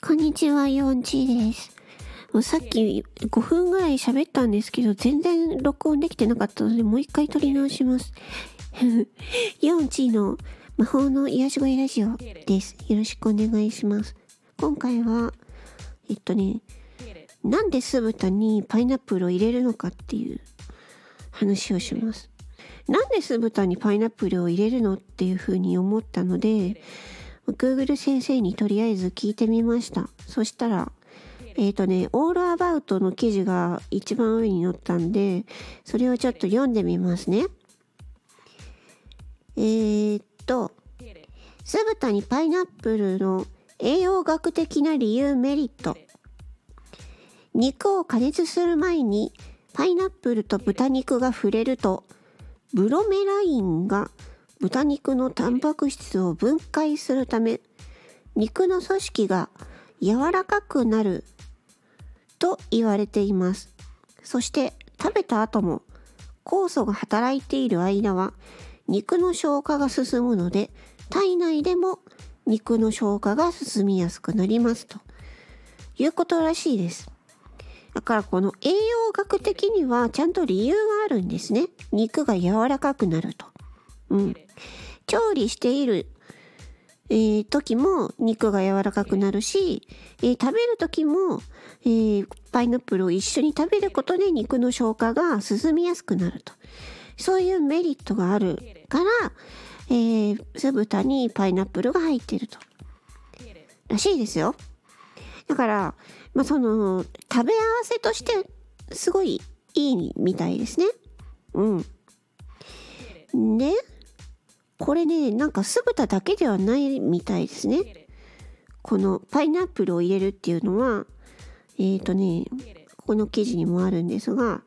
こんにちは、ヨンチーです。もうさっき5分ぐらい喋ったんですけど、全然録音できてなかったので、もう一回撮り直します。ヨンチーの魔法の癒し声ラジオです。よろしくお願いします。今回は、えっとね、なんで酢豚にパイナップルを入れるのかっていう話をします。なんで酢豚にパイナップルを入れるのっていうふうに思ったので、Google 先生にとりあえず聞いてみました。そしたら、えっ、とね、オールアバウトの記事が一番上に載ったんで、それをちょっと読んでみますね。えー、っと、酢豚にパイナップルの栄養学的な理由メリット。肉を加熱する前にパイナップルと豚肉が触れると、ブロメラインが豚肉のタンパク質を分解するため肉の組織が柔らかくなると言われています。そして食べた後も酵素が働いている間は肉の消化が進むので体内でも肉の消化が進みやすくなりますと。いうことらしいです。だからこの栄養学的にはちゃんと理由があるんですね。肉が柔らかくなると。うん、調理している、えー時も肉が柔らかくなるし、えー食べる時も、えーパイナップルを一緒に食べることで肉の消化が進みやすくなると。そういうメリットがあるから、えー酢豚にパイナップルが入ってると。らしいですよ。だから、まあ、その食べ合わせとしてすごいいいみたいですね。うん。でこれねなんか酢豚だけではないみたいですね。このパイナップルを入れるっていうのはえっ、ー、とねこの記事にもあるんですが、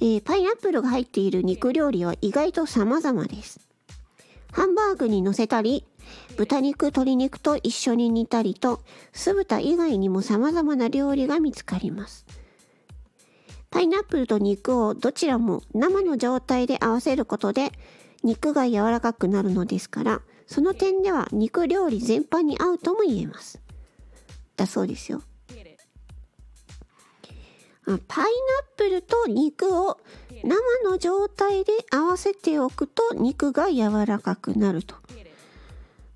えーパイナップルが入っている肉料理は意外と様々です。ハンバーグに乗せたり豚肉鶏肉と一緒に煮たりと酢豚以外にも様々な料理が見つかります。パイナップルと肉をどちらも生の状態で合わせることで肉が柔らかくなるのですからその点では肉料理全般に合うとも言えます。だそうですよ。パイナップルと肉を生の状態で合わせておくと肉が柔らかくなると。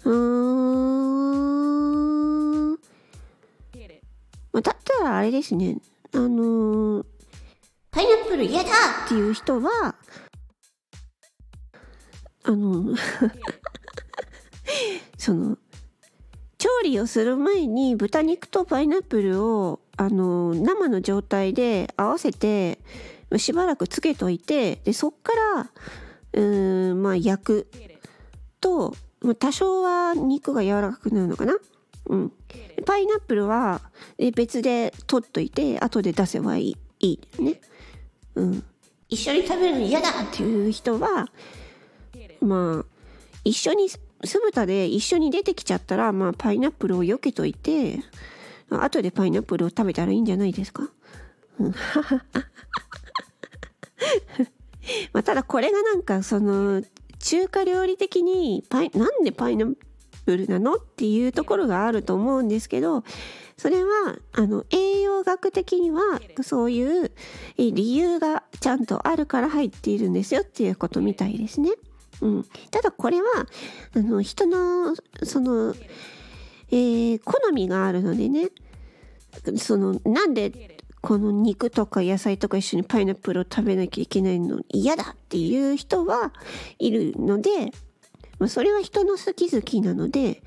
うーん、ま、だったらあれですね。あのーパイナップル嫌だ！っていう人はあのその調理をする前に豚肉とパイナップルをあの生の状態で合わせてしばらくつけといてでそっからうーんまあ焼くと、まあ、多少は肉が柔らかくなるのかな？うん、パイナップルはえ別で取っといて後で出せばいいいいね。うん、一緒に食べるの嫌だっていう人はまあ一緒に酢豚で一緒に出てきちゃったら、まあ、パイナップルを避けといて後でパイナップルを食べたらいいんじゃないですか、うん まあ、ただこれがなんかその中華料理的にパイなんでパイナップルなのっていうところがあると思うんですけどそれはあの栄養学的にはそういう理由がちゃんとあるから入っているんですよっていうことみたいですね。うん、ただこれはあの人のその、えー好みがあるのでねそのなんでこの肉とか野菜とか一緒にパイナップルを食べなきゃいけないの嫌だっていう人はいるので、まあ、それは人の好き好きなので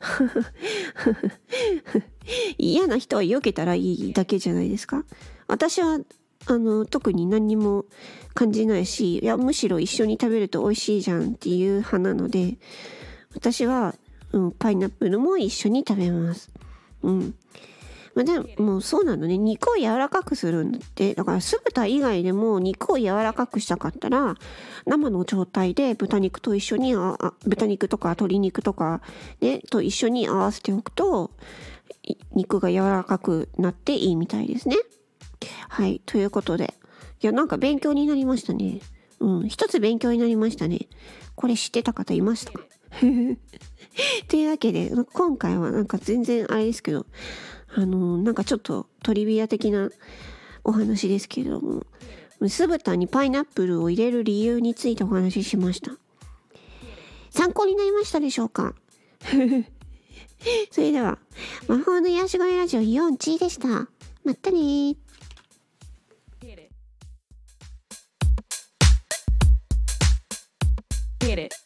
嫌な人は避けたらいいだけじゃないですか。私はあの特に何にも感じないしいやむしろ一緒に食べると美味しいじゃんっていう派なので私は、うん、パイナップルも一緒に食べます。うんまあ、でもそうなのね肉を柔らかくするんだってだから酢豚以外でも肉を柔らかくしたかったら生の状態で豚肉と一緒にああ豚肉とか鶏肉とかねと一緒に合わせておくと肉が柔らかくなっていいみたいですね。はいということで。いやなんか勉強になりましたね。うん一つ勉強になりましたね。これ知ってた方いましたか？というわけで今回はなんか全然あれですけどあのなんかちょっとトリビア的なお話ですけれども酢豚にパイナップルを入れる理由についてお話ししました。参考になりましたでしょうか？それでは魔法の癒し声ラジオイオンチでした。まったねー。Get it.